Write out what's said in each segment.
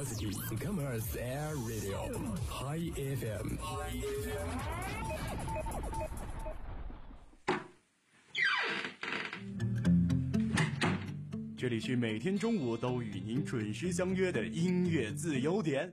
Curiosity Commerce Air Radio High FM。这里是每天中午都与您准时相约的音乐自由点。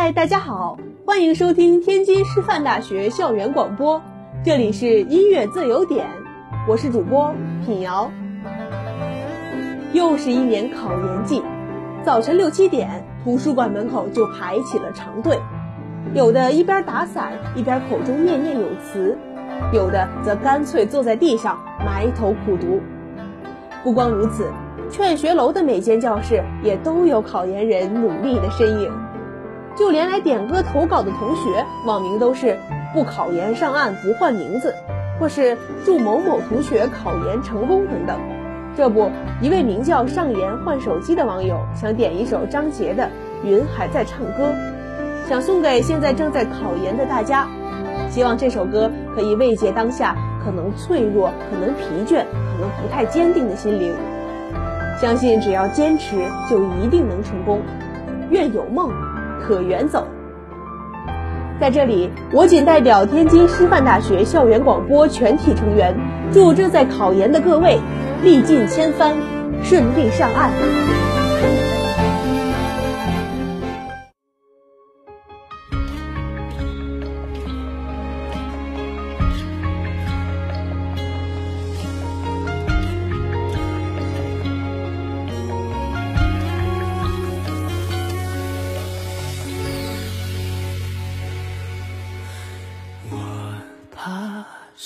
嗨，大家好，欢迎收听天津师范大学校园广播，这里是音乐自由点。我是主播品瑶，又是一年考研季，早晨六七点，图书馆门口就排起了长队，有的一边打伞一边口中念念有词，有的则干脆坐在地上埋头苦读。不光如此，劝学楼的每间教室也都有考研人努力的身影，就连来点歌投稿的同学，网名都是“不考研上岸不换名字”。或是祝某某同学考研成功等等。这不，一位名叫上研换手机的网友想点一首张杰的《云还在唱歌》，想送给现在正在考研的大家，希望这首歌可以慰藉当下可能脆弱、可能疲倦、可能不太坚定的心灵。相信只要坚持，就一定能成功。愿有梦，可远走。在这里，我仅代表天津师范大学校园广播全体成员，祝正在考研的各位历尽千帆，顺利上岸。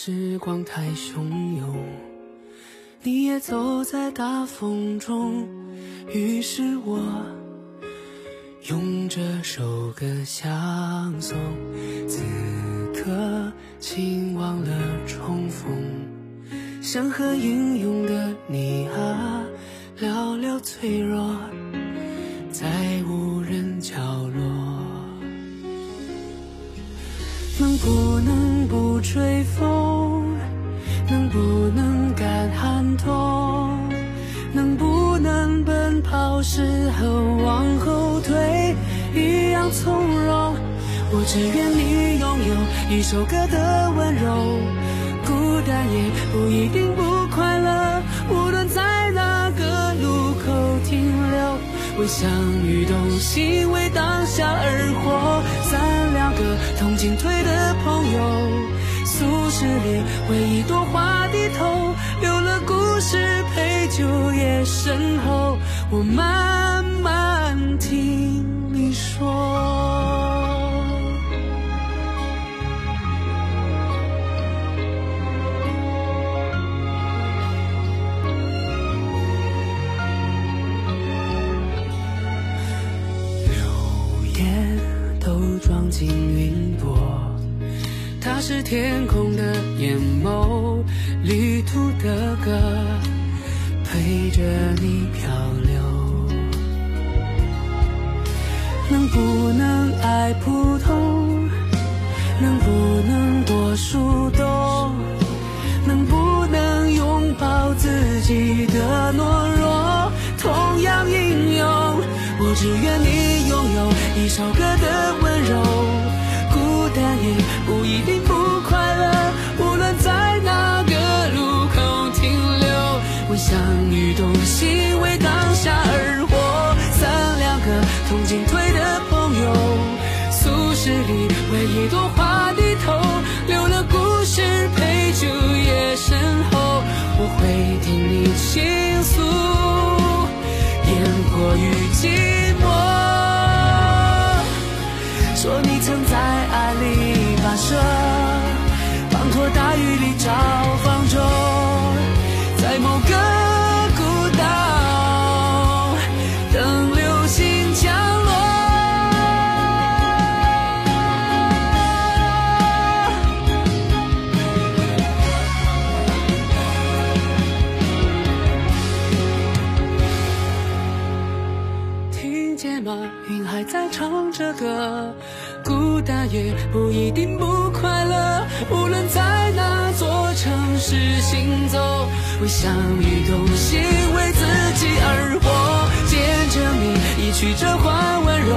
时光太汹涌，你也走在大风中，于是我用这首歌相送。此刻，请忘了重逢，想和英勇的你啊聊聊脆弱，在无人角落，能不能不吹风？从容？我只愿你拥有一首歌的温柔，孤单也不一定不快乐。无论在哪个路口停留，为相遇动心，为当下而活。咱两个同进退的朋友。故事里为一朵花低头，有了故事陪酒也身后，我慢慢听你说。是天空的眼眸，旅途的歌，陪着你漂流。能不能爱普通？能不能多树洞？能不能拥抱自己的懦弱？同样英勇。我只愿你拥有一首歌寂寞，说你曾在爱里跋涉，滂沱大雨里找在唱着歌，孤单也不一定不快乐。无论在哪座城市行走，我想与动心为自己而活。见证你一曲折换温柔，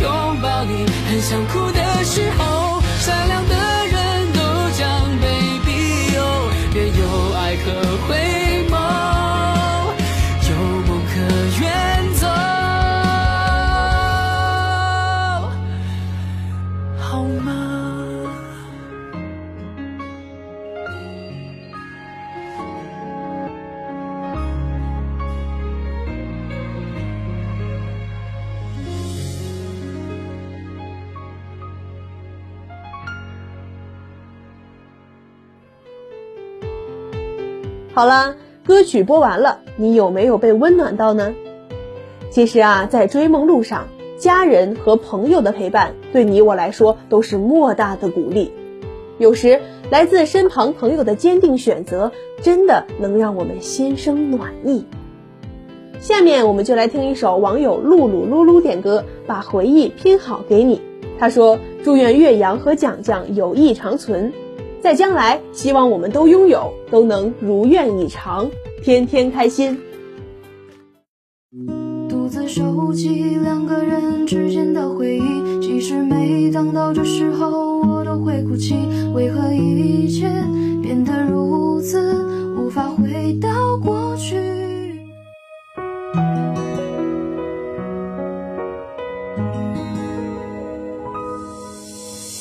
拥抱你很想哭的时候。善良好了，歌曲播完了，你有没有被温暖到呢？其实啊，在追梦路上，家人和朋友的陪伴对你我来说都是莫大的鼓励。有时来自身旁朋友的坚定选择，真的能让我们心生暖意。下面我们就来听一首网友露露噜噜点歌，把回忆拼好给你。他说：“祝愿岳阳和蒋蒋友谊长存。”在将来，希望我们都拥有，都能如愿以偿，天天开心。独自收集两个人之间的回忆，即使每当到这时候，我都会哭泣。为何一切变得如此，无法回到过去？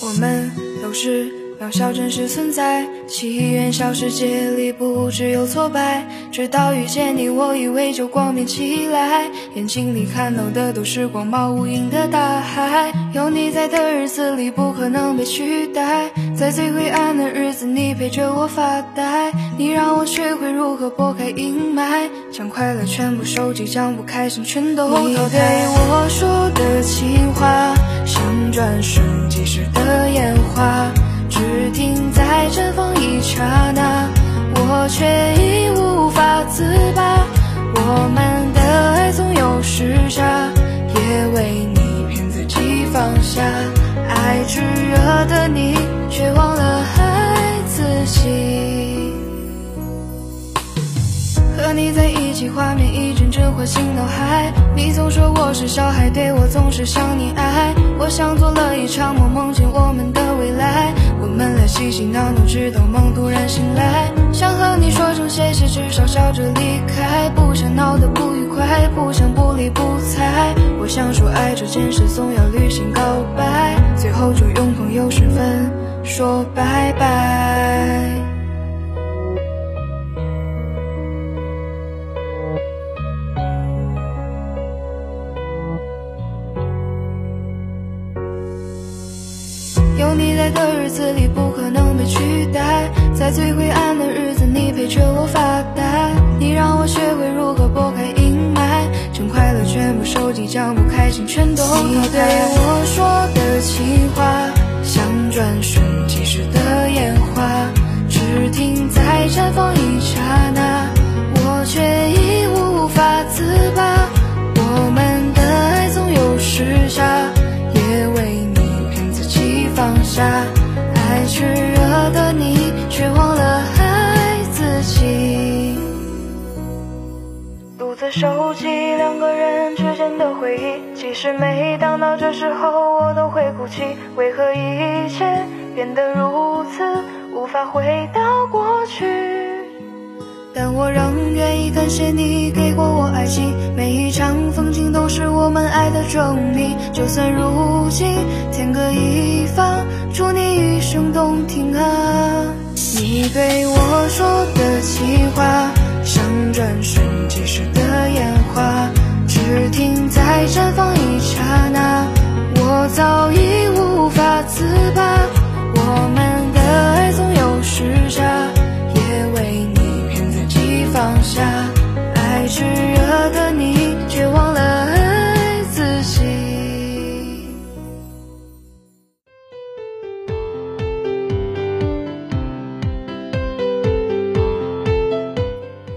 我们都是。渺小真实存在，奇缘小世界里不只有挫败。直到遇见你，我以为就光明起来。眼睛里看到的都是广袤无垠的大海。有你在的日子里不可能被取代，在最灰暗的日子，你陪着我发呆。你让我学会如何拨开阴霾，将快乐全部收集，将不开心全都淘汰。你对我说的情话，像转瞬即逝的烟花。只停在绽放一刹那，我却已无法自拔。我们的爱总有时差，也为你骗自己放下。爱炙热的你，却忘了爱自己。和你在一起，画面一阵阵唤醒脑海。你总说我是小孩，对我总是想你爱。我像做了一场梦，梦见我们的。我们俩嬉嬉闹闹，直到梦突然醒来。想和你说声谢谢，至少笑着离开。不想闹得不愉快，不想不理不睬。我想说爱这件事，总要履行告白，最后就用朋友身份说拜拜。在最灰暗的日子你陪着我发呆，你让我学会如何拨开阴霾，将快乐全部收集，将不开心全都淘汰。你对我说的情话，独自收集两个人之。间的回忆。其实每当到这时候，我都会哭泣。为何一切变得如此，无法回到过去？但我仍愿意感谢你给过我爱情，每一场风景都是我们爱的证明。就算如今天各一方，祝你一生动听啊！你对我说的情话，吧我们的爱总有时差也为你骗自己放下。爱炙热的你却忘了爱自己。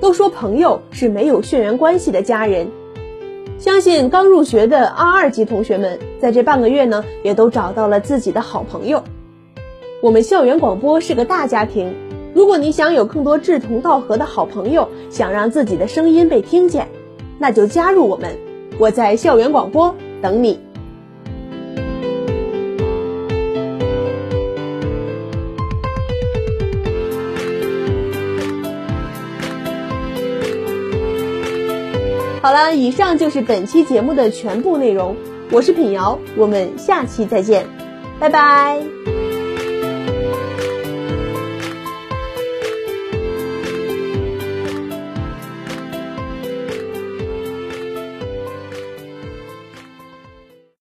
都说朋友是没有血缘关系的家人相信刚入学的二二级同学们在这半个月呢，也都找到了自己的好朋友。我们校园广播是个大家庭，如果你想有更多志同道合的好朋友，想让自己的声音被听见，那就加入我们，我在校园广播等你。好了，以上就是本期节目的全部内容。我是品瑶，我们下期再见，拜拜。